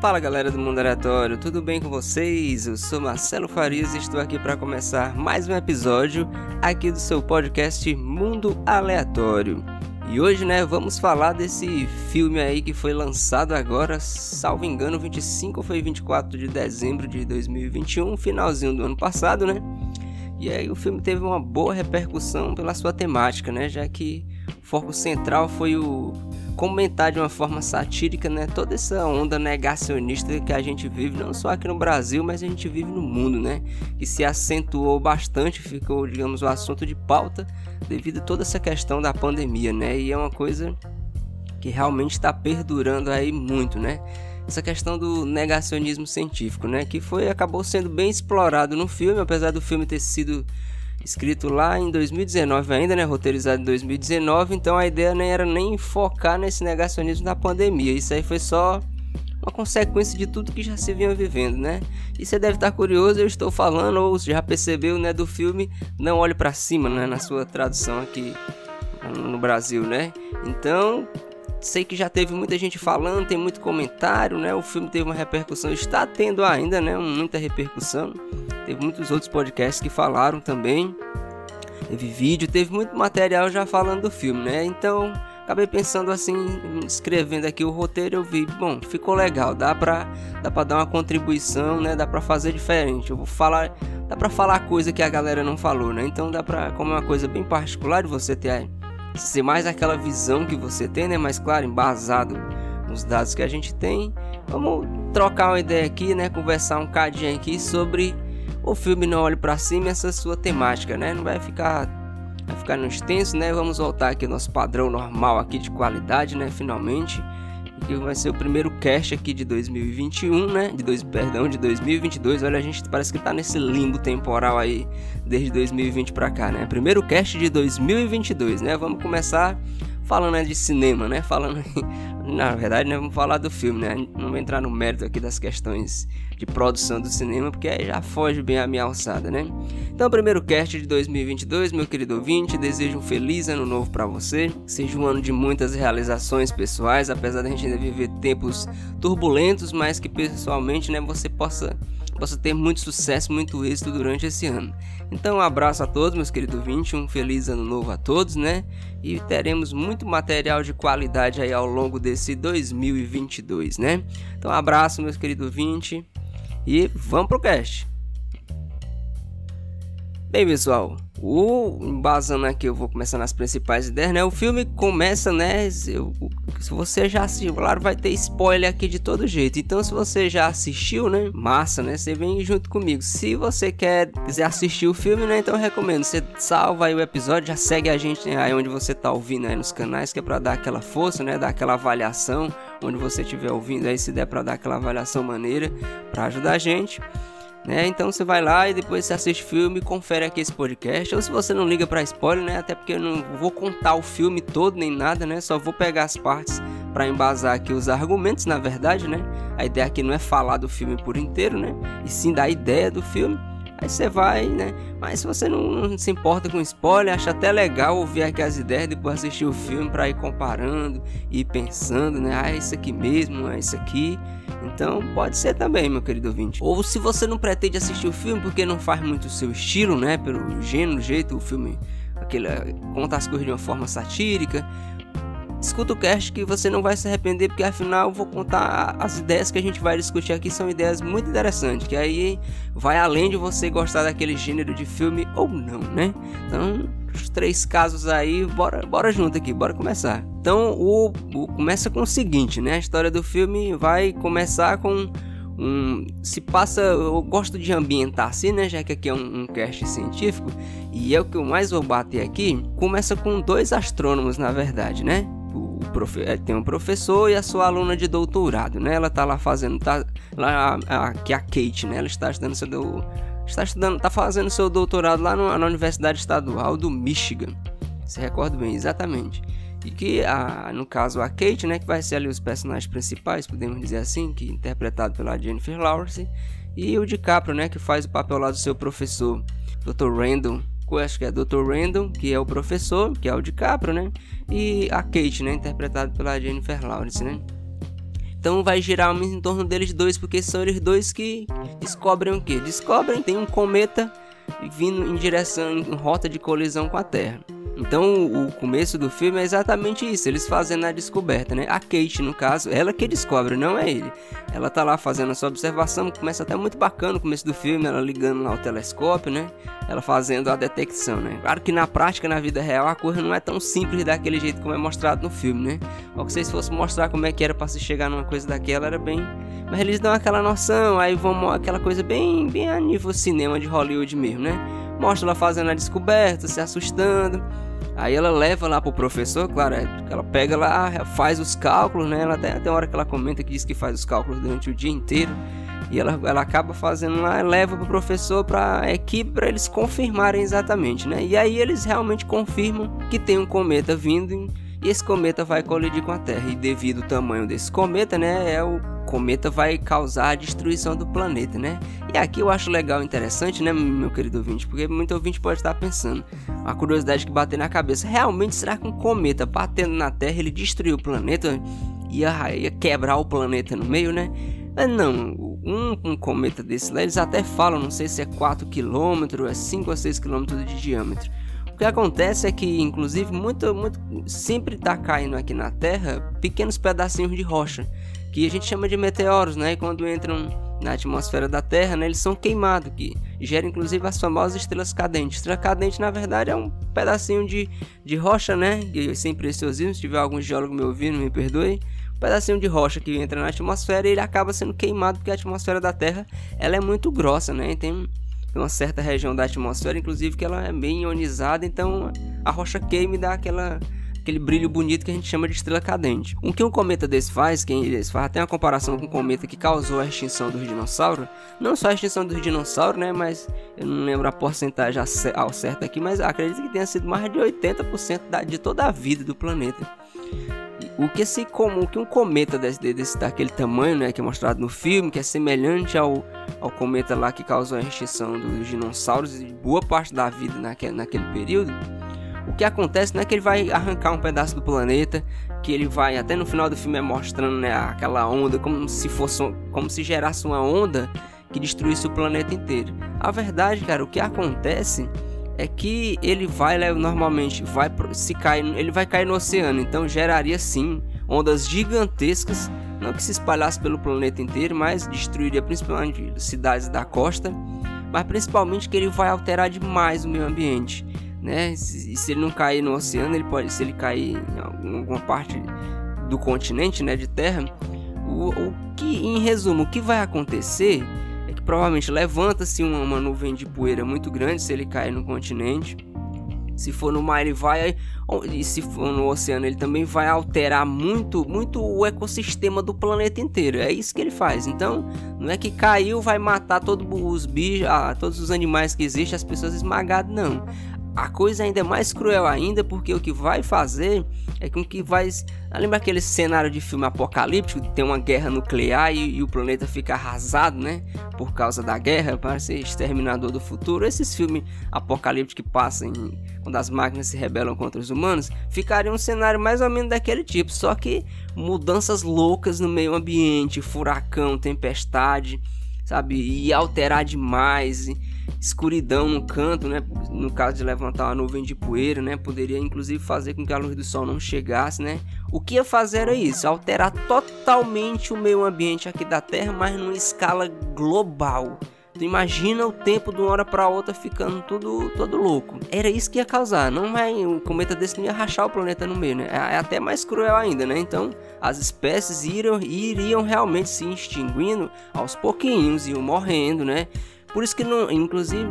Fala galera do Mundo Aleatório, tudo bem com vocês? Eu sou Marcelo Farias e estou aqui para começar mais um episódio aqui do seu podcast Mundo Aleatório. E hoje, né, vamos falar desse filme aí que foi lançado agora, salvo engano, 25 ou foi 24 de dezembro de 2021, finalzinho do ano passado, né? E aí o filme teve uma boa repercussão pela sua temática, né? Já que o foco central foi o comentar de uma forma satírica, né, toda essa onda negacionista que a gente vive, não só aqui no Brasil, mas a gente vive no mundo, né, que se acentuou bastante, ficou, digamos, o assunto de pauta devido a toda essa questão da pandemia, né, e é uma coisa que realmente está perdurando aí muito, né, essa questão do negacionismo científico, né, que foi acabou sendo bem explorado no filme, apesar do filme ter sido escrito lá em 2019 ainda, né, roteirizado em 2019, então a ideia nem era nem focar nesse negacionismo da pandemia. Isso aí foi só uma consequência de tudo que já se vinha vivendo, né? E você deve estar curioso, eu estou falando ou já percebeu, né, do filme Não Olhe para Cima, né, na sua tradução aqui no Brasil, né? Então, sei que já teve muita gente falando, tem muito comentário, né? O filme teve uma repercussão, está tendo ainda, né, muita repercussão. Teve muitos outros podcasts que falaram também. Teve vídeo, teve muito material já falando do filme, né? Então, acabei pensando assim, escrevendo aqui o roteiro, eu vi, bom, ficou legal, dá pra, dá pra dar uma contribuição, né? Dá pra fazer diferente. Eu vou falar, dá pra falar coisa que a galera não falou, né? Então dá pra, como é uma coisa bem particular de você ter, ser mais aquela visão que você tem, né? Mais claro, embasado nos dados que a gente tem. Vamos trocar uma ideia aqui, né? Conversar um cadinho aqui sobre o filme não olhe para cima essa sua temática, né? Não vai ficar vai ficar no extenso, né? Vamos voltar aqui ao nosso padrão normal aqui de qualidade, né? Finalmente, que vai ser o primeiro cast aqui de 2021, né? De dois, perdão, de 2022. Olha, a gente parece que tá nesse limbo temporal aí desde 2020 para cá, né? Primeiro cast de 2022, né? Vamos começar falando de cinema, né? Falando, na verdade, né, vamos falar do filme, né? Não vou entrar no mérito aqui das questões de produção do cinema, porque aí já foge bem a minha alçada, né? Então, primeiro cast de 2022, meu querido ouvinte, desejo um feliz ano novo para você. Seja um ano de muitas realizações pessoais, apesar da gente ainda viver tempos turbulentos, mas que pessoalmente, né, você possa possa ter muito sucesso, muito êxito durante esse ano. Então, um abraço a todos, meus queridos 20, um feliz ano novo a todos, né? E teremos muito material de qualidade aí ao longo desse 2022, né? Então, um abraço, meus queridos 20, e vamos pro cast. Bem, pessoal, o embasando aqui, eu vou começar nas principais ideias, né? O filme começa, né? Se você já assistiu, claro, vai ter spoiler aqui de todo jeito. Então, se você já assistiu, né? Massa, né? Você vem junto comigo. Se você quer quiser assistir o filme, né? Então recomendo. Você salva aí o episódio, já segue a gente né? aí onde você tá ouvindo aí nos canais, que é pra dar aquela força, né? Dar aquela avaliação. Onde você estiver ouvindo aí, se der pra dar aquela avaliação maneira, pra ajudar a gente. Né? Então você vai lá e depois você assiste o filme, confere aqui esse podcast. Ou se você não liga para spoiler, né? Até porque eu não vou contar o filme todo nem nada, né? Só vou pegar as partes para embasar aqui os argumentos, na verdade, né? A ideia aqui não é falar do filme por inteiro, né? E sim da ideia do filme. Aí você vai, né? Mas se você não, não, se importa com spoiler, acha até legal ouvir aqui as ideias, depois assistir o filme para ir comparando e pensando, né? Ah, é isso aqui mesmo, é isso aqui. Então pode ser também, meu querido ouvinte. Ou se você não pretende assistir o filme porque não faz muito o seu estilo, né? Pelo gênero, jeito, o filme aquele, conta as coisas de uma forma satírica escuta o cast que você não vai se arrepender, porque afinal eu vou contar as ideias que a gente vai discutir aqui são ideias muito interessantes, que aí vai além de você gostar daquele gênero de filme ou não, né? Então, os três casos aí, bora, bora junto aqui, bora começar. Então, o, o começa com o seguinte, né? A história do filme vai começar com um, se passa, eu gosto de ambientar assim, né, já que aqui é um, um cast científico e é o que eu mais vou bater aqui. Começa com dois astrônomos, na verdade, né? Profe é, tem um professor e a sua aluna de doutorado, né? Ela tá lá fazendo, tá lá a, a Kate, né? Ela está estudando seu do, está estudando, tá fazendo seu doutorado lá no, na Universidade Estadual do Michigan. Se recorda bem, exatamente. E que a, no caso a Kate, né, que vai ser ali os personagens principais, podemos dizer assim, que é interpretado pela Jennifer Lawrence, e o DiCaprio, né, que faz o papel lá do seu professor, Dr. Randall acho que é Dr. Randall, que é o professor, que é o DiCaprio, né? E a Kate, né? Interpretada pela Jennifer Lawrence, né? Então vai girar em torno deles dois, porque são eles dois que descobrem o que? Descobrem tem um cometa vindo em direção, em rota de colisão com a Terra. Então o começo do filme é exatamente isso, eles fazendo a descoberta, né? A Kate, no caso, ela que descobre, não é ele. Ela tá lá fazendo a sua observação, começa até muito bacana o começo do filme, ela ligando lá o telescópio, né? Ela fazendo a detecção, né? Claro que na prática, na vida real, a coisa não é tão simples daquele jeito como é mostrado no filme, né? Ou que vocês fossem mostrar como é que era para se chegar numa coisa daquela, era bem... Mas eles dão aquela noção, aí vão aquela coisa bem, bem a nível cinema de Hollywood mesmo, né? Mostra ela fazendo a descoberta, se assustando Aí ela leva lá pro professor, claro, é, ela pega lá, faz os cálculos, né? Ela até tem hora que ela comenta que diz que faz os cálculos durante o dia inteiro. E ela, ela acaba fazendo lá, leva pro professor, pra equipe, para eles confirmarem exatamente, né? E aí eles realmente confirmam que tem um cometa vindo e esse cometa vai colidir com a Terra. E devido ao tamanho desse cometa, né? É o cometa vai causar a destruição do planeta, né? E aqui eu acho legal, interessante, né, meu querido ouvinte? Porque muito ouvinte pode estar pensando, a curiosidade que bater na cabeça, realmente será que um cometa batendo na Terra ele destruiu o planeta? Ia, ia quebrar o planeta no meio, né? Mas não, um, um cometa desse lá, eles até falam, não sei se é 4 km, é 5 ou 6 km de diâmetro. O que acontece é que, inclusive, muito, muito sempre está caindo aqui na Terra pequenos pedacinhos de rocha que a gente chama de meteoros, né? E quando entram na atmosfera da Terra, né, eles são queimados, que gera inclusive as famosas estrelas cadentes. Estrela cadente, na verdade, é um pedacinho de, de rocha, né? Que sem preciosismo, se tiver algum geólogo me ouvindo, me perdoe. Um pedacinho de rocha que entra na atmosfera e ele acaba sendo queimado porque a atmosfera da Terra ela é muito grossa, né? E tem uma certa região da atmosfera, inclusive, que ela é bem ionizada, então a rocha queima e dá aquela aquele brilho bonito que a gente chama de estrela cadente. O que um cometa desse faz, quem eles faz, tem uma comparação com um cometa que causou a extinção dos dinossauros, não só a extinção dos dinossauros, né, mas eu não lembro a porcentagem ao certo aqui, mas acredito que tenha sido mais de 80% da, de toda a vida do planeta. O que, se, como, que um cometa desse, desse, daquele tamanho, né, que é mostrado no filme, que é semelhante ao, ao cometa lá que causou a extinção dos dinossauros e boa parte da vida naquele, naquele período, o que acontece não é que ele vai arrancar um pedaço do planeta, que ele vai até no final do filme é mostrando né, aquela onda como se fosse como se gerasse uma onda que destruísse o planeta inteiro. A verdade, cara, o que acontece é que ele vai né, normalmente vai se cair, ele vai cair no oceano, então geraria sim ondas gigantescas, não que se espalhasse pelo planeta inteiro, mas destruiria principalmente cidades da costa, mas principalmente que ele vai alterar demais o meio ambiente né? E se ele não cair no oceano, ele pode, se ele cair em alguma parte do continente, né, de terra, o, o que, em resumo, o que vai acontecer é que provavelmente levanta-se uma, uma nuvem de poeira muito grande se ele cair no continente. Se for no mar, ele vai. E se for no oceano, ele também vai alterar muito, muito o ecossistema do planeta inteiro. É isso que ele faz. Então, não é que caiu, vai matar todos os bichos, ah, todos os animais que existem, as pessoas esmagadas, não a coisa ainda é mais cruel ainda porque o que vai fazer é com que vai lembra aquele cenário de filme apocalíptico tem uma guerra nuclear e, e, o planeta fica arrasado né por causa da guerra parece exterminador do futuro? Esses filmes apocalípticos que passam em, quando as máquinas se rebelam contra os humanos ficaria um cenário mais ou menos daquele tipo só que mudanças loucas no meio ambiente furacão tempestade sabe e alterar demais e, escuridão no canto, né? No caso de levantar uma nuvem de poeira, né? Poderia inclusive fazer com que a luz do sol não chegasse, né? O que ia fazer era isso, alterar totalmente o meio ambiente aqui da Terra, mas numa escala global. Tu imagina o tempo de uma hora para outra ficando tudo todo louco. Era isso que ia causar. Não vai um cometa desse não ia rachar o planeta no meio, né? É, é até mais cruel ainda, né? Então, as espécies iriam, iriam realmente se extinguindo aos pouquinhos, iam morrendo, né? Por isso que, não, inclusive,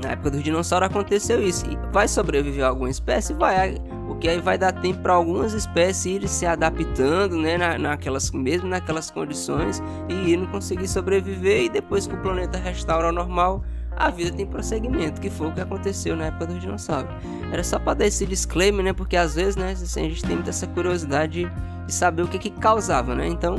na época dos dinossauros aconteceu isso. Vai sobreviver alguma espécie? Vai. O que aí vai dar tempo para algumas espécies irem se adaptando, né, na, naquelas, mesmo naquelas condições e irem conseguir sobreviver. E depois que o planeta restaura ao normal, a vida tem prosseguimento, que foi o que aconteceu na época dos dinossauros. Era só para dar esse disclaimer, né, porque às vezes, né, assim, a gente tem muita essa curiosidade de saber o que que causava, né? Então,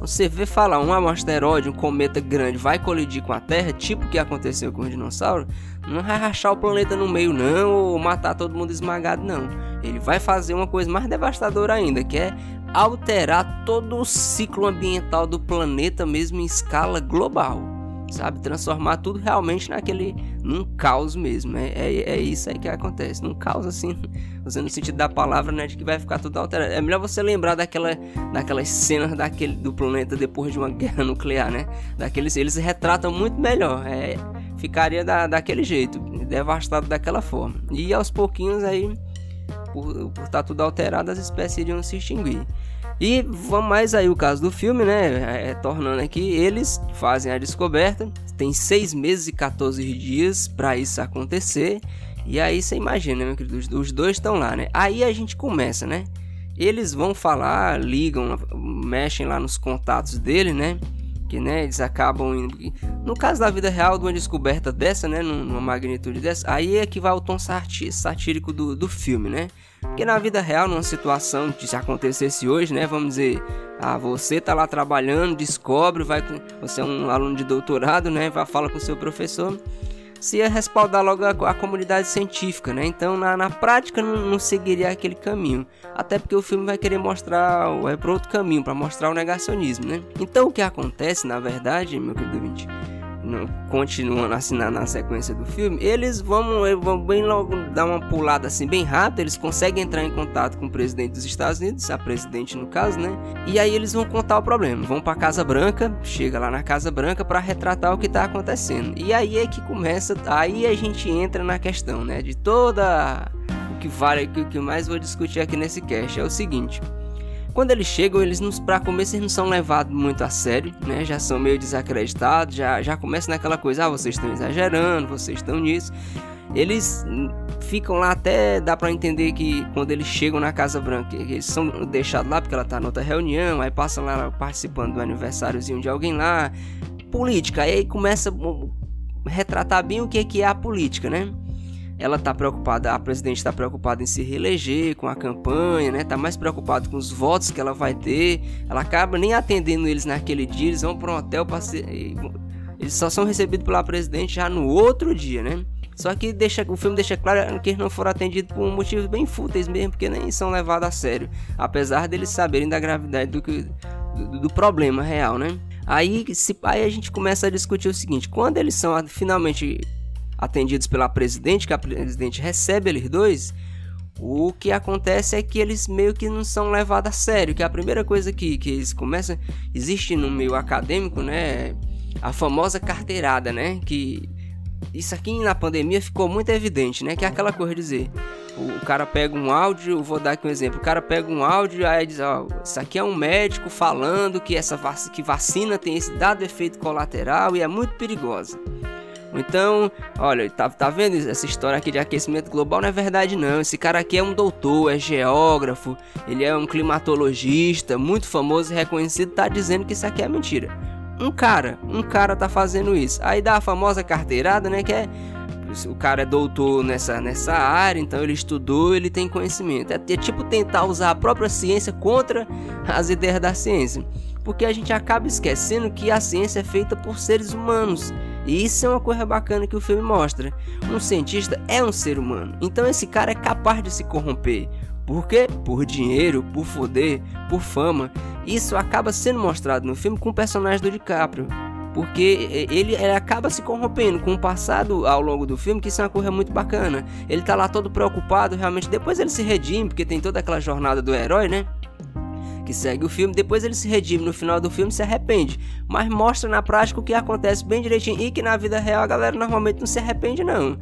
você vê falar um asteroide, um cometa grande vai colidir com a Terra, tipo o que aconteceu com os dinossauros, não vai rachar o planeta no meio não, ou matar todo mundo esmagado não. Ele vai fazer uma coisa mais devastadora ainda, que é alterar todo o ciclo ambiental do planeta mesmo em escala global, sabe? Transformar tudo realmente naquele num caos mesmo. É, é, é isso aí que acontece, num caos assim, usando o sentido da palavra, né, de que vai ficar tudo alterado. É melhor você lembrar daquela daquelas cenas daquele do planeta depois de uma guerra nuclear, né? Daqueles eles retratam muito melhor. É, ficaria da, daquele jeito, devastado daquela forma. E aos pouquinhos aí por, por estar tá tudo alterado, as espécies iriam se extinguir. E mais aí o caso do filme, né? É, tornando aqui, eles fazem a descoberta, tem 6 meses e 14 dias para isso acontecer. E aí você imagina, meu querido, os dois estão lá, né? Aí a gente começa, né? Eles vão falar, ligam, mexem lá nos contatos dele, né? que né, eles acabam indo. No caso da vida real, de uma descoberta dessa, né, numa magnitude dessa, aí é que vai o tom satírico do, do filme, né? Porque na vida real, numa situação que se acontecesse hoje, né, vamos dizer, ah, você tá lá trabalhando, descobre, vai com, você é um aluno de doutorado, né, vai fala com seu professor, se ia respaldar logo a, a comunidade científica, né? Então, na, na prática, não, não, seguiria aquele caminho. Até porque o filme vai querer mostrar, é para outro caminho, para mostrar o negacionismo, né? Então, o que acontece, na verdade, meu querido ouvinte, continuando assim na, na, sequência do filme, eles vão, vão bem logo dar uma pulada assim bem rápida, eles conseguem entrar em contato com o presidente dos Estados Unidos, a presidente no caso, né? E aí eles vão contar o problema, vão para Casa Branca, chega lá na Casa Branca para retratar o que tá acontecendo. E aí é que começa, aí a gente entra na questão, né, de toda o que vale, o que mais vou discutir aqui nesse cast é o seguinte: quando eles chegam, eles nos para começo eles não são levados muito a sério, né? Já são meio desacreditados, já já começa naquela coisa, ah, vocês estão exagerando, vocês estão nisso. Eles ficam lá até dá para entender que quando eles chegam na Casa Branca, eles são deixados lá porque ela tá outra reunião, aí passam lá participando do aniversáriozinho de alguém lá. Política, aí começa a retratar bem o que é, que é a política, né? Ela está preocupada, a presidente está preocupada em se reeleger com a campanha, né? Tá mais preocupada com os votos que ela vai ter. Ela acaba nem atendendo eles naquele dia, eles vão para um hotel para ser... eles só são recebidos pela presidente já no outro dia, né? Só que deixa, o filme deixa claro que eles não foram atendidos por motivos bem fúteis mesmo, porque nem são levados a sério, apesar deles saberem da gravidade do, que, do, do problema real, né? Aí, se, aí a gente começa a discutir o seguinte: quando eles são finalmente atendidos pela presidente, que a presidente recebe eles dois, o que acontece é que eles meio que não são levados a sério, que a primeira coisa que, que eles começam, existe no meio acadêmico, né, a famosa carteirada, né, que isso aqui na pandemia ficou muito evidente, né, que é aquela coisa de dizer, o, o cara pega um áudio, vou dar aqui um exemplo, o cara pega um áudio aí diz, ó, isso aqui é um médico falando que essa vac que vacina tem esse dado efeito colateral e é muito perigosa. Então, olha, tá, tá vendo essa história aqui de aquecimento global? Não é verdade, não. Esse cara aqui é um doutor, é geógrafo, ele é um climatologista, muito famoso e reconhecido, tá dizendo que isso aqui é mentira. Um cara, um cara tá fazendo isso. Aí dá a famosa carteirada, né? Que é. O cara é doutor nessa, nessa área, então ele estudou, ele tem conhecimento. É, é tipo tentar usar a própria ciência contra as ideias da ciência. Porque a gente acaba esquecendo que a ciência é feita por seres humanos e isso é uma coisa bacana que o filme mostra. Um cientista é um ser humano, então esse cara é capaz de se corromper. Por quê? Por dinheiro, por poder, por fama. Isso acaba sendo mostrado no filme com o personagem do DiCaprio. Porque ele, ele, acaba se corrompendo com o passado ao longo do filme, que isso é uma coisa muito bacana. Ele tá lá todo preocupado, realmente. Depois ele se redime, porque tem toda aquela jornada do herói, né? Que segue o filme, depois ele se redime. No final do filme se arrepende, mas mostra na prática o que acontece bem direitinho e que na vida real a galera normalmente não se arrepende não.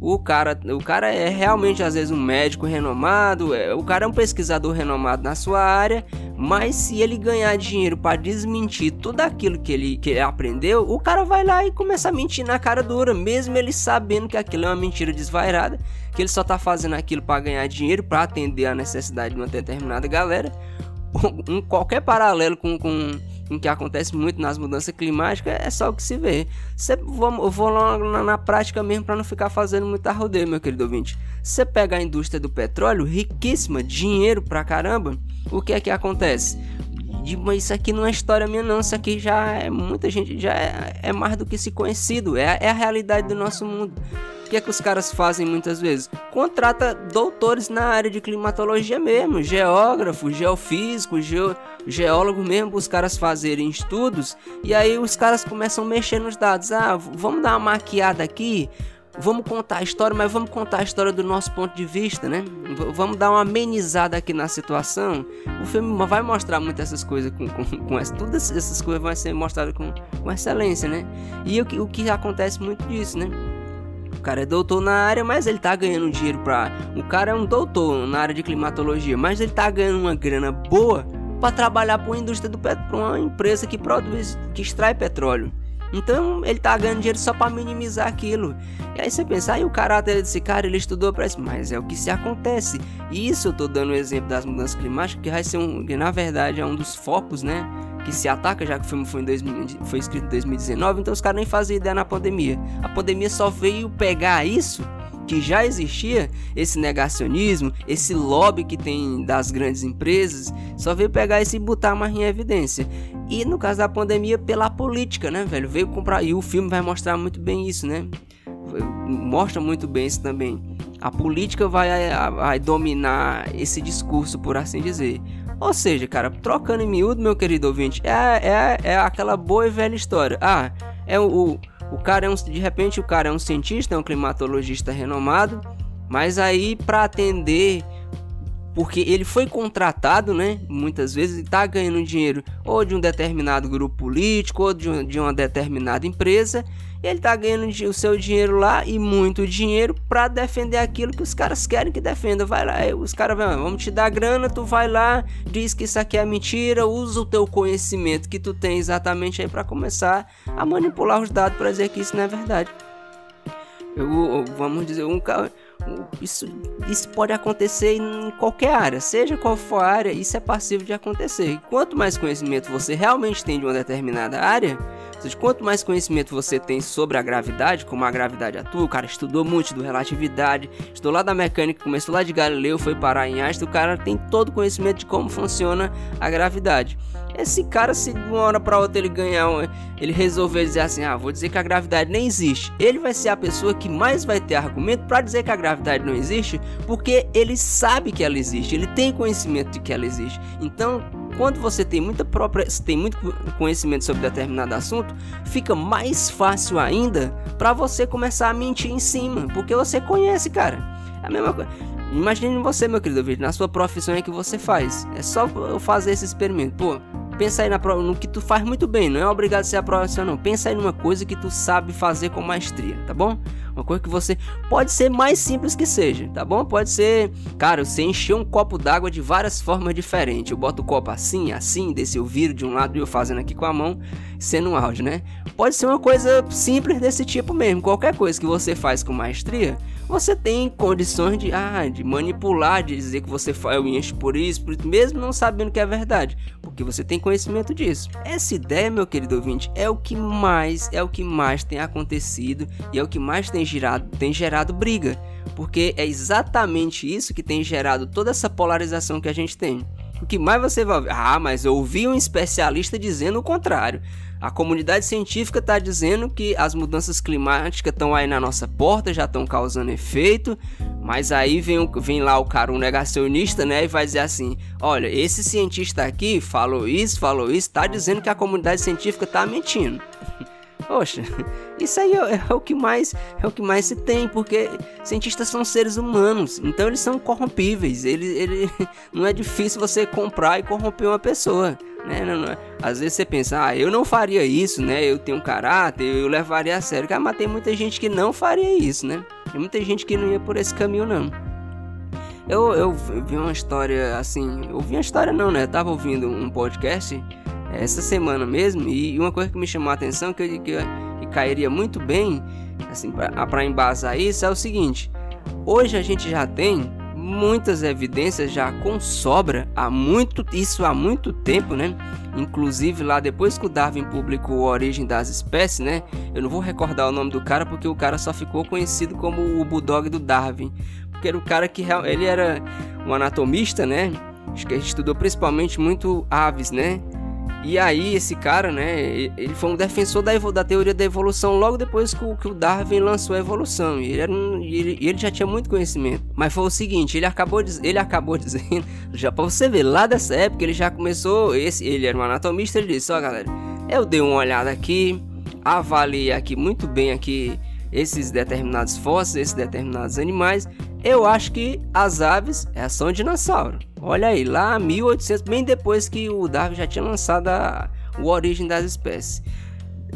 O cara, o cara é realmente às vezes um médico renomado, é, o cara é um pesquisador renomado na sua área, mas se ele ganhar dinheiro para desmentir tudo aquilo que ele, que ele aprendeu, o cara vai lá e começa a mentir na cara dura, mesmo ele sabendo que aquilo é uma mentira desvairada, que ele só tá fazendo aquilo para ganhar dinheiro, para atender a necessidade de uma determinada galera um, qualquer paralelo com, com, com o que acontece muito nas mudanças climáticas é só o que se vê. Cê, vou, vou lá na, na prática mesmo para não ficar fazendo muita rodeio, meu querido ouvinte. Você pega a indústria do petróleo, riquíssima, dinheiro pra caramba, o que é que acontece? isso aqui não é história minha não, isso aqui já é muita gente, já é, é mais do que se conhecido, é, é a realidade do nosso mundo. Que é que os caras fazem muitas vezes? Contrata doutores na área de climatologia mesmo, geógrafo, geofísico, geo, geólogo mesmo, os caras fazerem estudos e aí os caras começam a mexer nos dados. Ah, vamos dar uma maquiada aqui, vamos contar a história, mas vamos contar a história do nosso ponto de vista, né? V vamos dar uma amenizada aqui na situação. O filme vai mostrar muitas essas coisas com, com, com essa, todas essas coisas vão ser mostradas com, com excelência, né? E o o que acontece muito disso, né? Cara é doutor na área, mas ele tá ganhando dinheiro pra. O cara é um doutor na área de climatologia, mas ele tá ganhando uma grana boa para trabalhar para uma indústria do petróleo, uma empresa que produz, que extrai petróleo. Então ele tá ganhando dinheiro só para minimizar aquilo. E aí você pensa, aí o caráter desse cara, ele estudou para isso, mas é o que se acontece. E isso eu tô dando o exemplo das mudanças climáticas, que vai ser um, que na verdade é um dos focos, né? Que se ataca, já que o filme foi, em 2000, foi escrito em 2019, então os caras nem faziam ideia na pandemia. A pandemia só veio pegar isso que já existia esse negacionismo, esse lobby que tem das grandes empresas, só veio pegar isso e botar mais em evidência. E no caso da pandemia, pela política, né, velho? Veio comprar. E o filme vai mostrar muito bem isso, né? Mostra muito bem isso também. A política vai, vai dominar esse discurso, por assim dizer. Ou seja, cara, trocando em miúdo, meu querido ouvinte, é, é, é aquela boa e velha história. Ah, é o, o cara é um. De repente, o cara é um cientista, é um climatologista renomado, mas aí, para atender porque ele foi contratado, né? Muitas vezes está ganhando dinheiro ou de um determinado grupo político ou de, um, de uma determinada empresa. ele está ganhando o seu dinheiro lá e muito dinheiro para defender aquilo que os caras querem que defenda. Vai lá, os caras vão, vamos te dar grana, tu vai lá, diz que isso aqui é mentira, usa o teu conhecimento que tu tem exatamente aí para começar a manipular os dados para dizer que isso não é verdade. Eu, vamos dizer, um cara isso, isso pode acontecer em qualquer área, seja qual for a área, isso é passível de acontecer. E quanto mais conhecimento você realmente tem de uma determinada área, seja, quanto mais conhecimento você tem sobre a gravidade, como a gravidade atua, o cara estudou muito do relatividade, estudou lá da mecânica, começou lá de Galileu, foi parar em Einstein, o cara tem todo o conhecimento de como funciona a gravidade. Esse cara, se de uma hora para outra ele ganhar, um, ele resolver dizer assim, ah, vou dizer que a gravidade nem existe, ele vai ser a pessoa que mais vai ter argumento para dizer que a gravidade não existe, porque ele sabe que ela existe, ele tem conhecimento de que ela existe. Então, quando você tem muita própria, tem muito conhecimento sobre determinado assunto, fica mais fácil ainda para você começar a mentir em cima, porque você conhece, cara. É a mesma coisa. Imagine você, meu querido vídeo, na sua profissão é que você faz. É só eu fazer esse experimento. Pô, Pensa aí na, no que tu faz muito bem, não é obrigado a ser a profissional, não. Pensa aí numa coisa que tu sabe fazer com maestria, tá bom? Uma coisa que você pode ser mais simples que seja, tá bom? Pode ser, cara, você encher um copo d'água de várias formas diferentes. Eu boto o copo assim, assim, desse eu viro de um lado e eu fazendo aqui com a mão, sendo um áudio, né? Pode ser uma coisa simples desse tipo mesmo. Qualquer coisa que você faz com maestria, você tem condições de, ah, de manipular, de dizer que você faz o enche por isso, por isso, mesmo não sabendo que é verdade, porque você tem conhecimento disso. Essa ideia, meu querido ouvinte, é o que mais, é o que mais tem acontecido e é o que mais tem gerado, tem gerado briga, porque é exatamente isso que tem gerado toda essa polarização que a gente tem. O que mais você vai ouvir? Ah, mas eu ouvi um especialista dizendo o contrário. A comunidade científica está dizendo que as mudanças climáticas estão aí na nossa porta, já estão causando efeito, mas aí vem, vem lá o cara, um negacionista, né, e vai dizer assim: olha, esse cientista aqui falou isso, falou isso, está dizendo que a comunidade científica está mentindo. Poxa, isso aí é, é, o que mais é o que mais se tem, porque cientistas são seres humanos, então eles são corrompíveis. Ele, ele não é difícil você comprar e corromper uma pessoa, né? Não, não, às vezes você pensa, ah, eu não faria isso, né? Eu tenho caráter, eu levaria a sério. Ah, mas tem muita gente que não faria isso, né? Tem muita gente que não ia por esse caminho não. Eu, eu, eu vi uma história assim, eu vi uma história não, né? Eu tava ouvindo um podcast essa semana mesmo. E uma coisa que me chamou a atenção, que, que, que cairia muito bem assim, para embasar isso, é o seguinte: hoje a gente já tem muitas evidências já com sobra há muito isso há muito tempo, né? Inclusive lá depois que o Darwin publicou a origem das espécies, né? Eu não vou recordar o nome do cara porque o cara só ficou conhecido como o bulldog do Darwin, porque era o cara que ele era um anatomista, né? Acho que estudou principalmente muito aves, né? E aí, esse cara, né, ele foi um defensor da, da teoria da evolução logo depois que o, que o Darwin lançou a evolução. E ele, um, ele, ele, já tinha muito conhecimento. Mas foi o seguinte, ele acabou, ele acabou dizendo, já pra você ver, lá dessa época ele já começou, esse, ele era um anatomista, ele disse, ó galera, eu dei uma olhada aqui, avaliei aqui muito bem aqui esses determinados fósseis, esses determinados animais, eu acho que as aves é, são dinossauro. Olha aí, lá 1800, bem depois que o Darwin já tinha lançado a, a origem das espécies.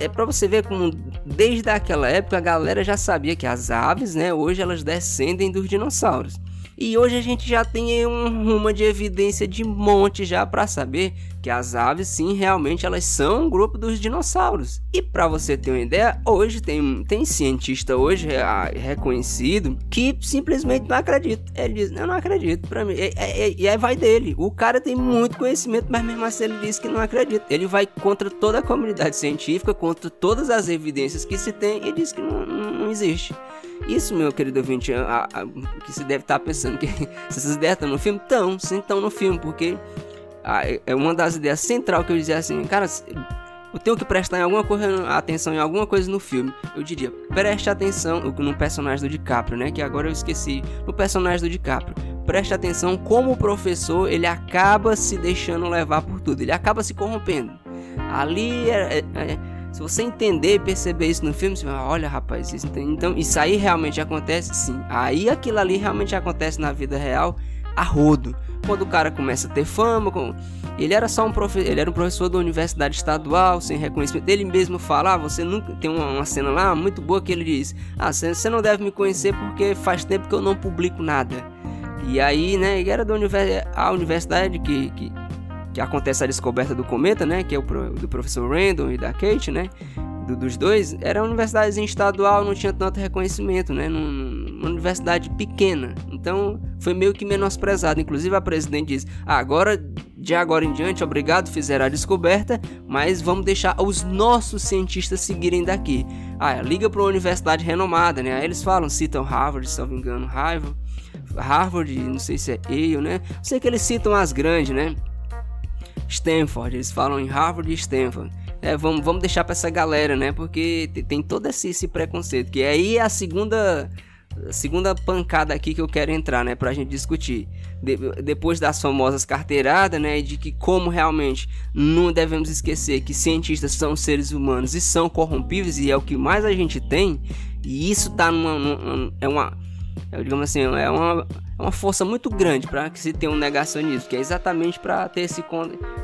É para você ver como desde aquela época a galera já sabia que as aves, né, hoje elas descendem dos dinossauros. E hoje a gente já tem um rumo de evidência de monte já para saber que as aves sim realmente elas são um grupo dos dinossauros. E para você ter uma ideia, hoje tem, tem cientista hoje reconhecido que simplesmente não acredita. Ele diz: "Eu não acredito para mim". E, e, e, aí vai dele. O cara tem muito conhecimento, mas mesmo assim ele diz que não acredita. Ele vai contra toda a comunidade científica, contra todas as evidências que se tem e diz que não, não existe. Isso, meu querido ouvinte, a, a, que se deve estar pensando que essas ideias estão no filme? Estão, sim, estão no filme, porque a, é uma das ideias central que eu dizia assim, cara, eu tenho que prestar em alguma coisa, atenção em alguma coisa no filme. Eu diria, preste atenção no personagem do DiCaprio, né? Que agora eu esqueci. No personagem do DiCaprio. Preste atenção como o professor, ele acaba se deixando levar por tudo. Ele acaba se corrompendo. Ali é, é, é se você entender e perceber isso no filme, você vai, olha rapaz, isso, então isso aí realmente acontece sim. Aí aquilo ali realmente acontece na vida real a rodo. Quando o cara começa a ter fama, com... ele era só um professor, ele era um professor da universidade estadual, sem reconhecimento. Ele mesmo fala, ah, você nunca tem uma, uma cena lá muito boa que ele diz: "Ah, você não deve me conhecer porque faz tempo que eu não publico nada". E aí, né, era da univers... a universidade que, que que acontece a descoberta do cometa, né, que é o pro, do professor Randall e da Kate, né, do, dos dois, era uma universidade estadual, não tinha tanto reconhecimento, né, numa universidade pequena, então foi meio que menosprezado. Inclusive a presidente diz: ah, agora de agora em diante, obrigado, fizeram a descoberta, mas vamos deixar os nossos cientistas seguirem daqui. Ah, liga para uma universidade renomada, né? Aí eles falam, citam Harvard, se não me engano, Harvard, Harvard, não sei se é Yale, né? Sei que eles citam as grandes, né? Stanford, eles falam em Harvard e Stanford. É, vamos, vamos deixar para essa galera, né? Porque tem todo esse, esse preconceito. Que aí é a segunda, segunda pancada aqui que eu quero entrar, né? Pra gente discutir. De, depois das famosas carteiradas, né? De que como realmente não devemos esquecer que cientistas são seres humanos e são corrompíveis e é o que mais a gente tem. E isso tá numa. numa é uma. É, digamos assim, é uma é uma força muito grande para que se tenha um negacionismo, que é exatamente para ter esse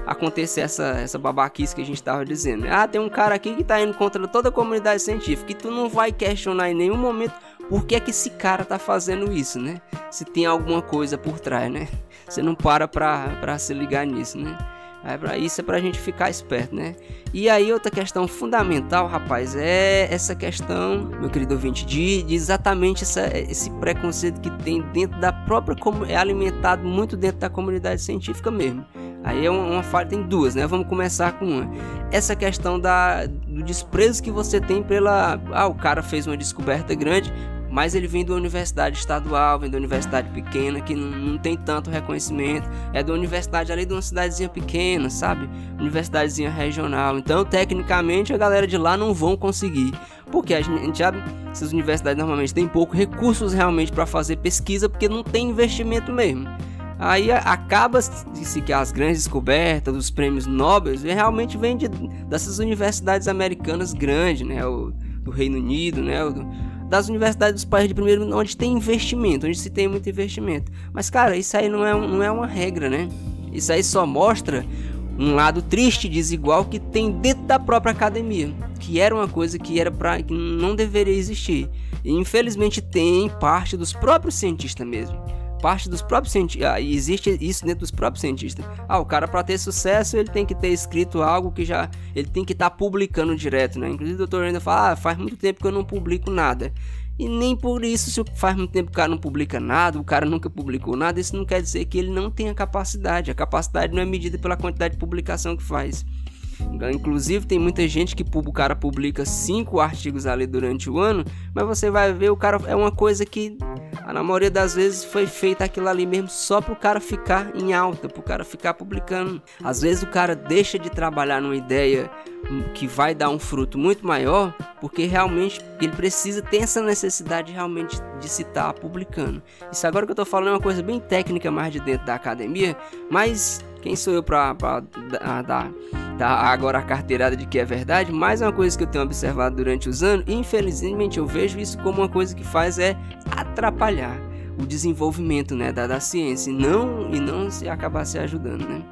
acontecer essa, essa babaquice que a gente estava dizendo. Ah, tem um cara aqui que está indo contra toda a comunidade científica e tu não vai questionar em nenhum momento por que é que esse cara tá fazendo isso, né? Se tem alguma coisa por trás, né? Você não para para se ligar nisso, né? É pra, isso é pra gente ficar esperto, né? E aí, outra questão fundamental, rapaz, é essa questão, meu querido ouvinte, de, de exatamente essa, esse preconceito que tem dentro da própria. é alimentado muito dentro da comunidade científica mesmo. Aí é uma, uma falha, tem duas, né? Vamos começar com uma. Essa questão da, do desprezo que você tem pela. Ah, o cara fez uma descoberta grande, mas ele vem uma universidade estadual, vem uma universidade pequena que não, não tem tanto reconhecimento, é uma universidade ali de uma cidadezinha pequena, sabe? Universidadezinha regional. Então, tecnicamente, a galera de lá não vão conseguir, porque a gente já essas universidades normalmente têm pouco recursos realmente para fazer pesquisa, porque não tem investimento mesmo. Aí acaba-se que as grandes descobertas, os prêmios Nobel, realmente vêm de, dessas universidades americanas grandes, né? O, do Reino Unido, né? O, das universidades dos países de primeiro onde tem investimento, onde se tem muito investimento. Mas, cara, isso aí não é, não é uma regra, né? Isso aí só mostra um lado triste, desigual que tem dentro da própria academia, que era uma coisa que era para que não deveria existir. E infelizmente tem parte dos próprios cientistas mesmo parte dos próprios cientistas. Ah, existe isso dentro dos próprios cientistas. Ah, o cara para ter sucesso ele tem que ter escrito algo que já ele tem que estar tá publicando direto, né? Inclusive o doutor ainda fala, ah, faz muito tempo que eu não publico nada. E nem por isso, se faz muito tempo que o cara não publica nada, o cara nunca publicou nada, isso não quer dizer que ele não tenha capacidade. A capacidade não é medida pela quantidade de publicação que faz. Inclusive tem muita gente que o cara publica cinco artigos ali durante o ano, mas você vai ver o cara é uma coisa que na maioria das vezes foi feito aquilo ali mesmo só pro cara ficar em alta, pro cara ficar publicando. Às vezes o cara deixa de trabalhar numa ideia que vai dar um fruto muito maior, porque realmente ele precisa ter essa necessidade realmente de se estar tá publicando. Isso agora que eu tô falando é uma coisa bem técnica mais de dentro da academia, mas quem sou eu para dar, dar agora a carteirada de que é verdade? Mais uma coisa que eu tenho observado durante os anos, e infelizmente eu vejo isso como uma coisa que faz é atrapalhar o desenvolvimento né, da, da ciência e não, e não se acabar se ajudando. Né?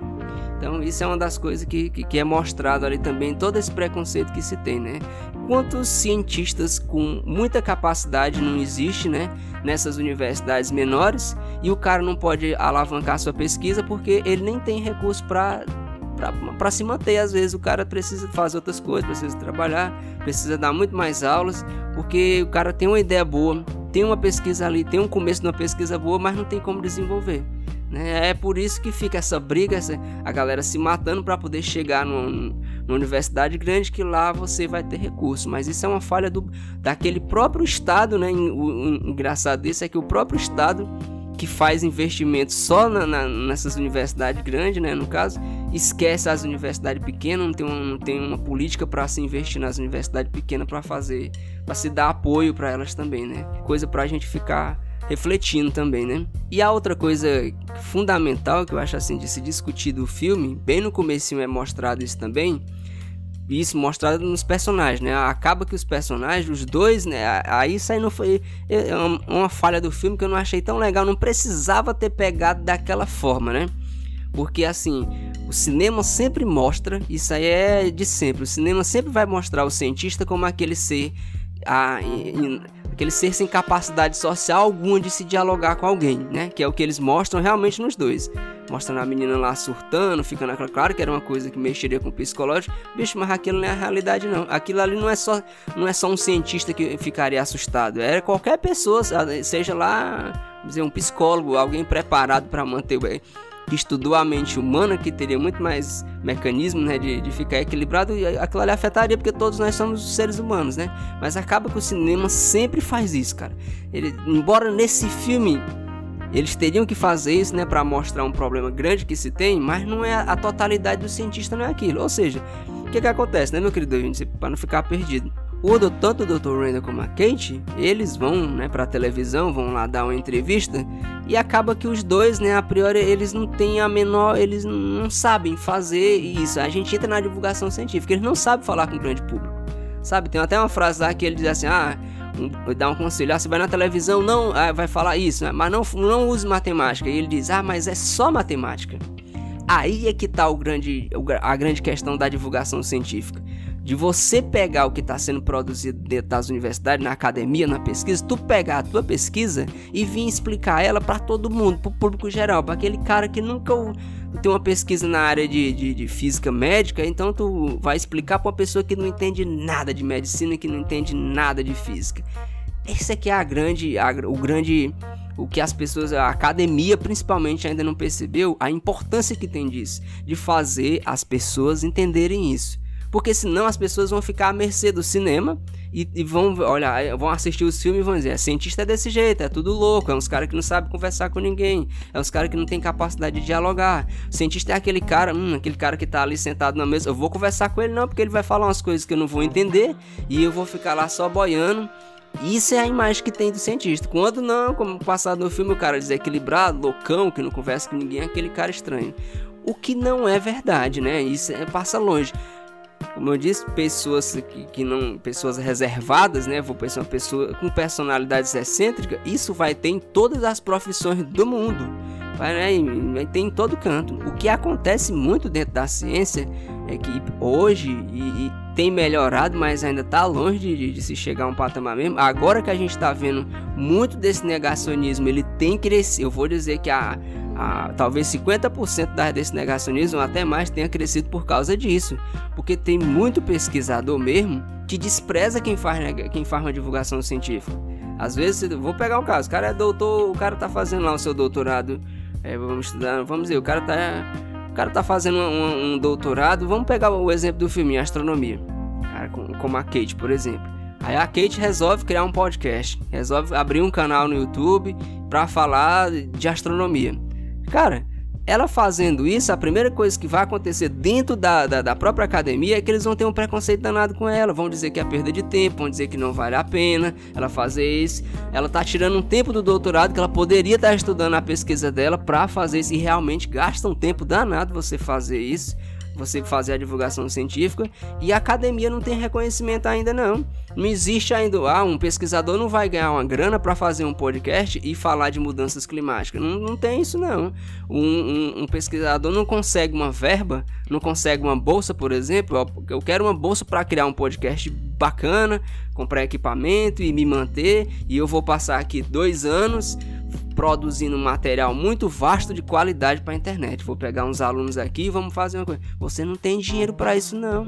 Então isso é uma das coisas que, que, que, é mostrado ali também, todo esse preconceito que se tem, né? Quantos cientistas com muita capacidade não existe, né? Nessas universidades menores e o cara não pode alavancar sua pesquisa porque ele nem tem recurso para para se manter. Às vezes o cara precisa fazer outras coisas, precisa trabalhar, precisa dar muito mais aulas, porque o cara tem uma ideia boa, tem uma pesquisa ali, tem um começo de uma pesquisa boa, mas não tem como desenvolver. Né? É por isso que fica essa briga, a galera se matando para poder chegar numa, numa, universidade grande que lá você vai ter recurso. Mas isso é uma falha do, daquele próprio Estado, né? O, o engraçado disso é que o próprio Estado que faz investimentos só na, na, nessas universidades grandes, né, no caso, esquece as universidades pequenas, não tem uma, não tem uma política para se investir nas universidades pequenas para fazer, para se dar apoio para elas também, né? Coisa para a gente ficar refletindo também, né? E a outra coisa fundamental que eu acho assim de se discutir do filme, bem no começo é mostrado isso também, isso mostrado nos personagens, né? Acaba que os personagens, os dois, né? Aí isso aí não foi é, é uma falha do filme que eu não achei tão legal, não precisava ter pegado daquela forma, né? Porque assim, o cinema sempre mostra, isso aí é de sempre, o cinema sempre vai mostrar o cientista como aquele ser a, in, aquele ser sem capacidade social alguma de se dialogar com alguém, né? Que é o que eles mostram realmente nos dois. Mostrando a menina lá surtando, ficando. Claro que era uma coisa que mexeria com o psicológico. Bicho, mas aquilo não é a realidade, não. Aquilo ali não é só, não é só um cientista que ficaria assustado. Era qualquer pessoa, seja lá, dizer, um psicólogo, alguém preparado para manter que estudou a mente humana, que teria muito mais mecanismo né, de, de ficar equilibrado, e aquilo ali afetaria, porque todos nós somos seres humanos, né? Mas acaba que o cinema sempre faz isso, cara. Ele, embora nesse filme eles teriam que fazer isso, né, para mostrar um problema grande que se tem, mas não é a, totalidade do cientista, não é aquilo. Ou seja, o que que acontece, né, meu querido para não ficar perdido? O tanto o Dr. Randall como a Kate, eles vão, né, pra televisão, vão lá dar uma entrevista e acaba que os dois, né, a priori eles não têm a menor, eles não sabem fazer isso. A gente entra na divulgação científica, eles não sabem falar com o grande público. Sabe, tem até uma frase lá que ele diz assim: "Ah, dá um conselho, ah, você vai na televisão, não, ah, vai falar isso, né, mas não não use matemática". E ele diz: "Ah, mas é só matemática". Aí é que tá o grande, a grande questão da divulgação científica de você pegar o que está sendo produzido dentro das universidades, na academia, na pesquisa, tu pegar a tua pesquisa e vir explicar ela para todo mundo, para o público geral, para aquele cara que nunca tem uma pesquisa na área de, de, de física médica, então tu vai explicar para uma pessoa que não entende nada de medicina, que não entende nada de física. Esse aqui é a grande, a, o grande, o que as pessoas, a academia principalmente ainda não percebeu, a importância que tem disso, de fazer as pessoas entenderem isso porque senão as pessoas vão ficar à mercê do cinema e, e vão olhar, vão assistir os filmes e vão dizer: é, cientista é desse jeito, é tudo louco, é uns caras que não sabem conversar com ninguém, é uns caras que não tem capacidade de dialogar. O cientista é aquele cara, hum, aquele cara que tá ali sentado na mesa, eu vou conversar com ele não, porque ele vai falar umas coisas que eu não vou entender e eu vou ficar lá só boiando. Isso é a imagem que tem do cientista. Quando não, como passado no filme, o cara desequilibrado, loucão, que não conversa com ninguém, é aquele cara estranho. O que não é verdade, né? Isso é, passa longe como eu disse, pessoas que, que não, pessoas reservadas, né? Vou pensar uma pessoa com personalidades excêntricas, isso vai ter em todas as profissões do mundo. Vai, né? ter em todo canto. O que acontece muito dentro da ciência é que hoje e, e tem melhorado, mas ainda está longe de, de, se chegar a um patamar mesmo. Agora que a gente está vendo muito desse negacionismo, ele tem crescido. Eu vou dizer que a a, talvez 50% das desse negacionismo, até mais, tenha crescido por causa disso. Porque tem muito pesquisador mesmo que despreza quem faz, quem faz uma divulgação científica. Às vezes, vou pegar um caso, o cara é doutor, o cara tá fazendo lá o seu doutorado, é, vamos estudar, vamos dizer, o cara tá, o cara tá fazendo um, um doutorado, vamos pegar o exemplo do filme Astronomia, cara, como a Kate, por exemplo. Aí a Kate resolve criar um podcast, resolve abrir um canal no YouTube para falar de astronomia. Cara, ela fazendo isso, a primeira coisa que vai acontecer dentro da, da, da, própria academia é que eles vão ter um preconceito danado com ela. Vão dizer que é perda de tempo, vão dizer que não vale a pena ela fazer isso. Ela tá tirando um tempo do doutorado que ela poderia estar tá estudando a pesquisa dela para fazer isso e realmente gasta um tempo danado você fazer isso você fazer a divulgação científica e a academia não tem reconhecimento ainda não. Não existe ainda, ah, um pesquisador não vai ganhar uma grana para fazer um podcast e falar de mudanças climáticas. Não, não tem isso não. Um, um, um, pesquisador não consegue uma verba, não consegue uma bolsa, por exemplo. Eu quero uma bolsa para criar um podcast bacana, comprar equipamento e me manter. E eu vou passar aqui dois anos produzindo material muito vasto de qualidade para a internet. Vou pegar uns alunos aqui e vamos fazer uma coisa. Você não tem dinheiro para isso não.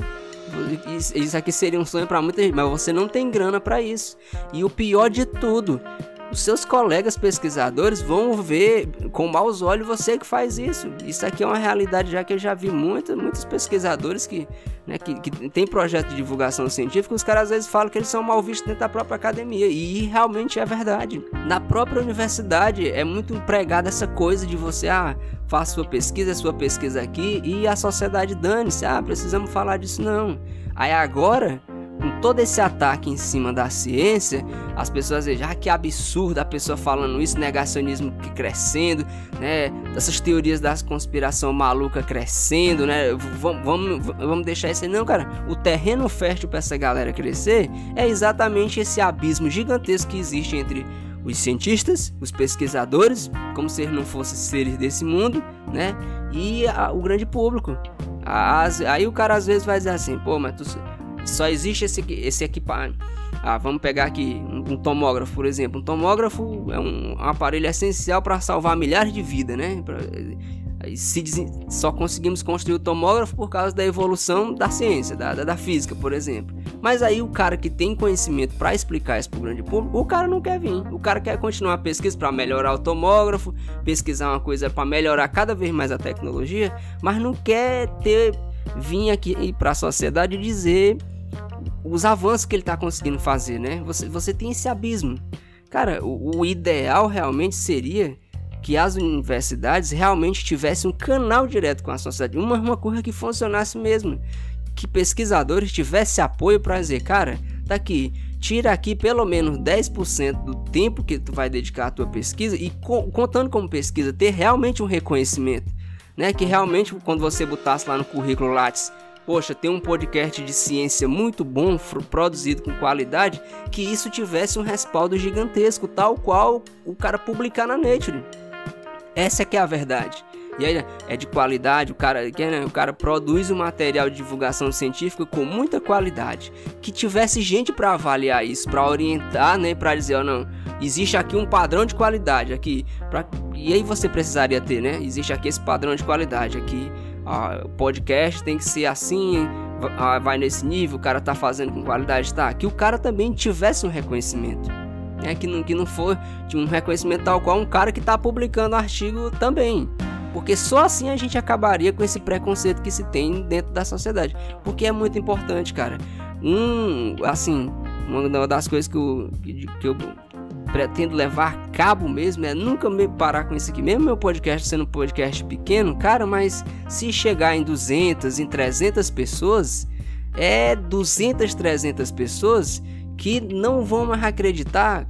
Isso aqui seria um sonho para muita gente, mas você não tem grana para isso. E o pior de tudo, os seus colegas pesquisadores vão ver com maus olhos você que faz isso. Isso aqui é uma realidade já que eu já vi muito, muitos pesquisadores que, né, que, que tem projeto de divulgação científica, os caras às vezes falam que eles são mal vistos dentro da própria academia. E realmente é verdade. Na própria universidade é muito empregada essa coisa de você, ah, faça sua pesquisa, sua pesquisa aqui, e a sociedade dane-se, ah, precisamos falar disso não. Aí agora com todo esse ataque em cima da ciência, as pessoas dizem, ah, que absurdo a pessoa falando isso, negacionismo crescendo, né? Essas teorias da conspiração maluca crescendo, né? Vamos, vamos, vamos deixar isso aí. Não, cara, o terreno fértil para essa galera crescer é exatamente esse abismo gigantesco que existe entre os cientistas, os pesquisadores, como se eles não fossem seres desse mundo, né? E a, o grande público. As, aí o cara às vezes vai dizer assim, pô, mas tu só existe esse, esse equipamento. Ah, vamos pegar aqui um, um, tomógrafo, por exemplo. Um tomógrafo é um, um aparelho essencial para salvar milhares de vidas, né? Pra, se só conseguimos construir o tomógrafo por causa da evolução da ciência, da, da, da física, por exemplo. Mas aí o cara que tem conhecimento para explicar isso para o grande público, o cara não quer vir. O cara quer continuar a pesquisa para melhorar o tomógrafo, pesquisar uma coisa para melhorar cada vez mais a tecnologia, mas não quer ter vir aqui para a sociedade dizer os avanços que ele está conseguindo fazer, né? Você, você tem esse abismo. Cara, o, o ideal realmente seria que as universidades realmente tivessem um canal direto com a sociedade, uma, uma coisa que funcionasse mesmo, que pesquisadores tivessem apoio para dizer, cara, tá aqui, tira aqui pelo menos 10% do tempo que tu vai dedicar à tua pesquisa e co contando como pesquisa ter realmente um reconhecimento, né, que realmente quando você botasse lá no currículo Lattes poxa, tem um podcast de ciência muito bom, produzido com qualidade, que isso tivesse um respaldo gigantesco, tal qual o cara publicar na Nature. Essa é que é a verdade. E aí é de qualidade, o cara, né, o cara produz um material de divulgação científica com muita qualidade, que tivesse gente para avaliar isso, para orientar, né, para dizer, ó, oh, não, existe aqui um padrão de qualidade aqui, pra... e aí você precisaria ter, né? Existe aqui esse padrão de qualidade aqui ah, podcast tem que ser assim, ah, vai nesse nível, o cara tá fazendo com qualidade, tá? Que o cara também tivesse um reconhecimento. Né? Que, não, que não for de um reconhecimento tal qual um cara que tá publicando artigo também. Porque só assim a gente acabaria com esse preconceito que se tem dentro da sociedade. Porque é muito importante, cara. Um, assim, uma das coisas que eu, que eu pretendo levar a cabo mesmo é nunca me parar com isso aqui. Mesmo meu podcast sendo um podcast pequeno, cara, mas se chegar em 200, em 300 pessoas, é 200, 300 pessoas que não vão mais acreditar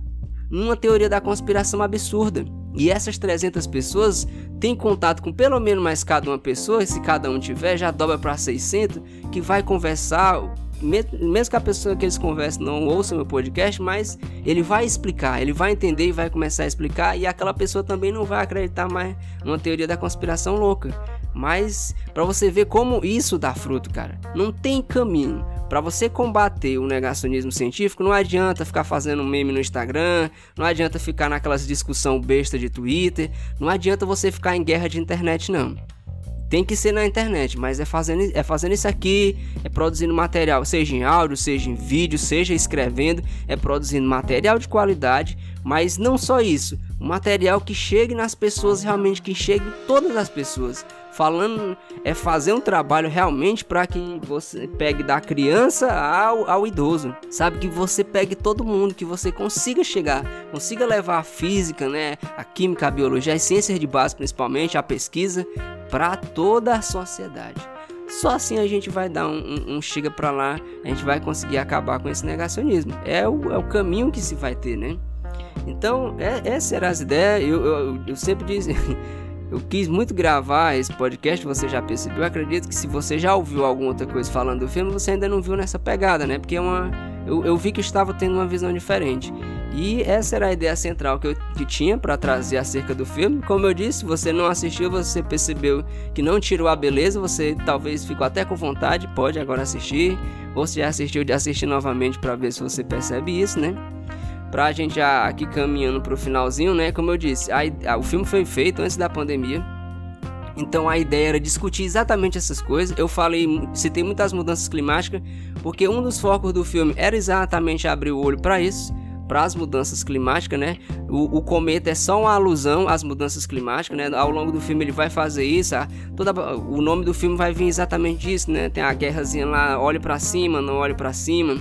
numa teoria da conspiração absurda. E essas 300 pessoas têm contato com pelo menos mais cada uma pessoa, se cada um tiver, já dobra para 600, que vai conversar mesmo que a pessoa que eles conversam não ouça meu podcast, mas ele vai explicar, ele vai entender e vai começar a explicar, e aquela pessoa também não vai acreditar mais numa teoria da conspiração louca. Mas para você ver como isso dá fruto, cara, não tem caminho. Para você combater o negacionismo científico, não adianta ficar fazendo meme no Instagram, não adianta ficar naquelas discussão besta de Twitter, não adianta você ficar em guerra de internet não tem que ser na internet, mas é fazendo, é fazendo isso aqui, é produzindo material, seja em áudio, seja em vídeo, seja escrevendo, é produzindo material de qualidade, mas não só isso, Um material que chegue nas pessoas realmente, que chegue todas as pessoas. Falando é fazer um trabalho realmente para que você pegue da criança ao, ao idoso. Sabe que você pegue todo mundo, que você consiga chegar, consiga levar a física, né, a química, a biologia, as ciências de base principalmente, a pesquisa para toda a sociedade. Só assim a gente vai dar um, um, um chega para lá, a gente vai conseguir acabar com esse negacionismo. É o, é o caminho que se vai ter, né? Então, é, essas eram as ideias. Eu, eu, eu sempre disse. Eu quis muito gravar esse podcast, você já percebeu. Eu acredito que se você já ouviu alguma outra coisa falando do filme, você ainda não viu nessa pegada, né? Porque é uma, eu, eu vi que estava tendo uma visão diferente. E essa era a ideia central que eu que tinha para trazer acerca do filme. Como eu disse, você não assistiu, você percebeu que não tirou a beleza, você talvez ficou até com vontade, pode agora assistir. Ou se já assistiu, de assistir novamente para ver se você percebe isso, né? Pra gente já aqui caminhando pro finalzinho, né? Como eu disse, a, a, o filme foi feito antes da pandemia. Então a ideia era discutir exatamente essas coisas. Eu falei, citei muitas mudanças climáticas, porque um dos focos do filme era exatamente abrir o olho para isso para as mudanças climáticas, né? O, o, cometa é só uma alusão às mudanças climáticas, né? Ao longo do filme ele vai fazer isso, a, toda, o nome do filme vai vir exatamente disso, né? Tem a guerrazinha lá, olhe para cima, não olhe para cima,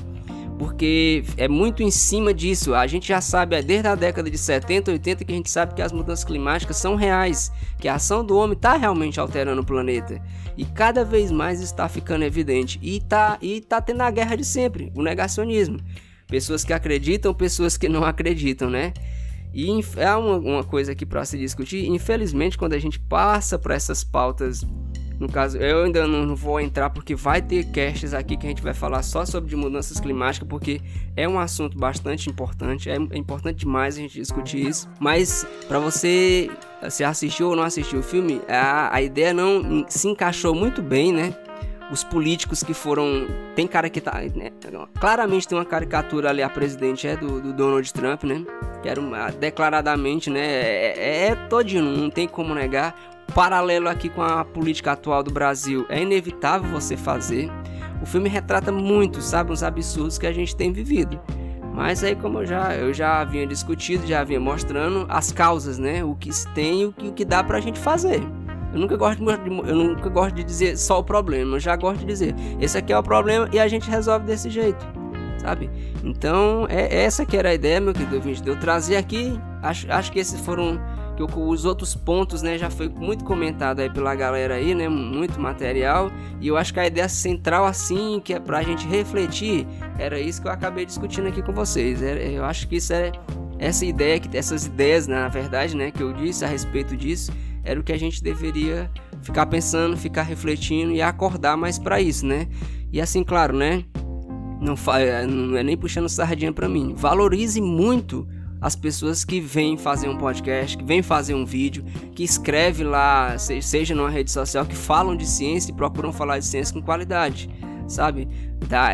porque é muito em cima disso. A gente já sabe, é desde a década de 70, 80 que a gente sabe que as mudanças climáticas são reais, que a ação do homem está realmente alterando o planeta. E cada vez mais está ficando evidente. E está e tá tendo a guerra de sempre, o negacionismo. Pessoas que acreditam, pessoas que não acreditam, né? E é uma, uma coisa aqui para se discutir. Infelizmente, quando a gente passa por essas pautas, no caso, eu ainda não vou entrar porque vai ter casts aqui que a gente vai falar só sobre mudanças climáticas, porque é um assunto bastante importante. É, é importante demais a gente discutir isso. Mas para você se assistiu ou não assistiu o filme, a, a ideia não se encaixou muito bem, né? os políticos que foram. Tem cara que tá. Né? Claramente tem uma caricatura ali, a presidente é do, do Donald Trump, né? Que era uma, declaradamente, né? É, é, é todinho, não tem como negar. Paralelo aqui com a política atual do Brasil, é inevitável você fazer. O filme retrata muito, sabe, uns absurdos que a gente tem vivido. Mas aí, como eu já, eu já havia discutido, já havia mostrando as causas, né? O que tem e o que, o que dá pra gente fazer. Eu nunca gosto de, eu nunca gosto de dizer só o problema, eu já gosto de dizer, esse aqui é o problema e a gente resolve desse jeito, sabe? Então, é essa que era a ideia, meu querido ouvinte, de eu trazer aqui, acho, acho que esses foram que os outros pontos, né, já foi muito comentado aí pela galera aí, né, muito material, e eu acho que a ideia central assim, que é pra gente refletir, era isso que eu acabei discutindo aqui com vocês. Eu acho que isso é essa ideia, essas ideias, na verdade, né, que eu disse a respeito disso, era o que a gente deveria ficar pensando, ficar refletindo e acordar mais para isso, né? E assim, claro, né? Não, é, não é nem puxando sardinha para mim. Valorize muito as pessoas que vêm fazer um podcast, que vêm fazer um vídeo, que escreve lá, seja numa rede social, que falam de ciência e procuram falar de ciência com qualidade, sabe? Tá,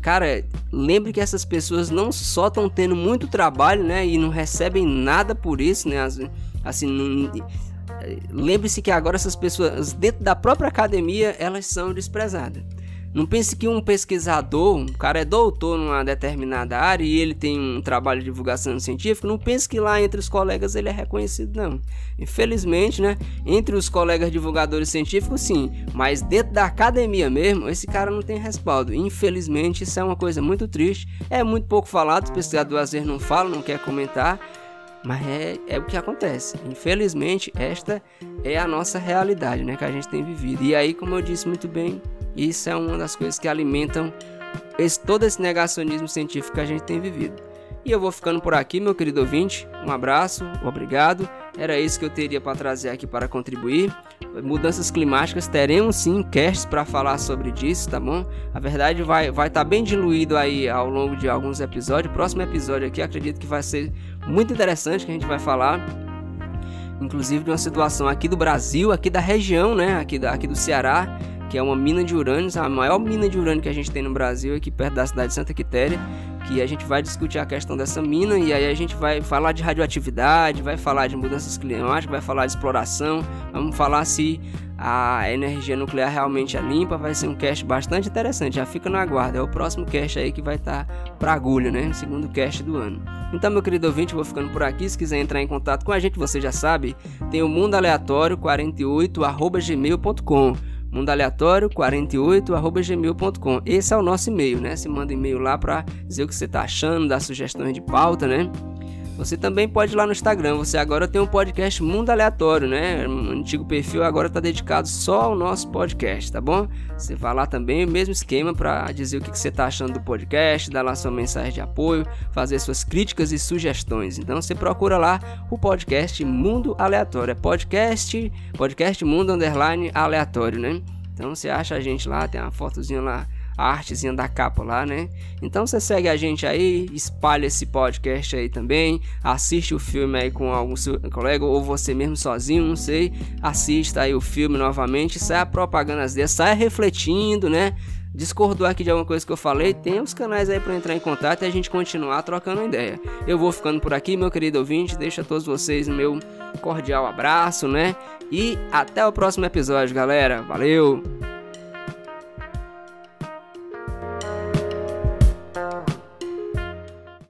cara, lembre que essas pessoas não só estão tendo muito trabalho, né, e não recebem nada por isso, né? Assim, não, lembre-se que agora essas pessoas dentro da própria academia elas são desprezadas. Não pense que um pesquisador, um cara é doutor numa determinada área e ele tem um trabalho de divulgação científica, não pense que lá entre os colegas ele é reconhecido, não. Infelizmente, né? Entre os colegas divulgadores científicos, sim, mas dentro da academia mesmo, esse cara não tem respaldo. Infelizmente, isso é uma coisa muito triste, é muito pouco falado, os pesquisadores às vezes não falam, não quer comentar. Mas é, é o que acontece. Infelizmente, esta é a nossa realidade, né? Que a gente tem vivido. E aí, como eu disse muito bem, isso é uma das coisas que alimentam esse, todo esse negacionismo científico que a gente tem vivido. E eu vou ficando por aqui, meu querido ouvinte. Um abraço, obrigado. Era isso que eu teria para trazer aqui para contribuir. Mudanças climáticas, teremos sim casts para falar sobre disso, tá bom? A verdade vai estar vai tá bem diluído aí ao longo de alguns episódios. Próximo episódio aqui acredito que vai ser muito interessante que a gente vai falar. Inclusive de uma situação aqui do Brasil, aqui da região, né? Aqui, da, aqui do Ceará, que é uma mina de urânio, a maior mina de urânio que a gente tem no Brasil, aqui perto da cidade de Santa Quitéria que a gente vai discutir a questão dessa mina e aí a gente vai falar de radioatividade, vai falar de mudanças climáticas, vai falar de exploração, vamos falar se a energia nuclear realmente é limpa, vai ser um cast bastante interessante. Já fica no aguardo, é o próximo cast aí que vai estar tá pra agulha, né? Segundo cast do ano. Então, meu querido ouvinte, vou ficando por aqui. Se quiser entrar em contato com a gente, você já sabe, tem o mundo aleatório 48@gmail.com mundoaleatório48@gmail.com. Esse é o nosso e-mail, né? Você manda e-mail lá para dizer o que você tá achando, dar sugestões de pauta, né? Você também pode ir lá no Instagram. Você agora tem um podcast Mundo Aleatório, né? O antigo perfil agora está dedicado só ao nosso podcast, tá bom? Você vai lá também, o mesmo esquema para dizer o que você está achando do podcast, dar lá sua mensagem de apoio, fazer suas críticas e sugestões. Então você procura lá o podcast Mundo Aleatório. É podcast, podcast Mundo Underline Aleatório, né? Então você acha a gente lá, tem uma fotozinha lá artezinha da capa lá, né? Então você segue a gente aí, espalha esse podcast aí também, assiste o filme aí com algum seu colega ou você mesmo sozinho, não sei, assista aí o filme novamente, saia propaganda dele, saia refletindo, né? Discordou aqui de alguma coisa que eu falei, tem os canais aí para entrar em contato e a gente continuar trocando ideia. Eu vou ficando por aqui, meu querido ouvinte, deixa a todos vocês o meu cordial abraço, né? E até o próximo episódio, galera. Valeu!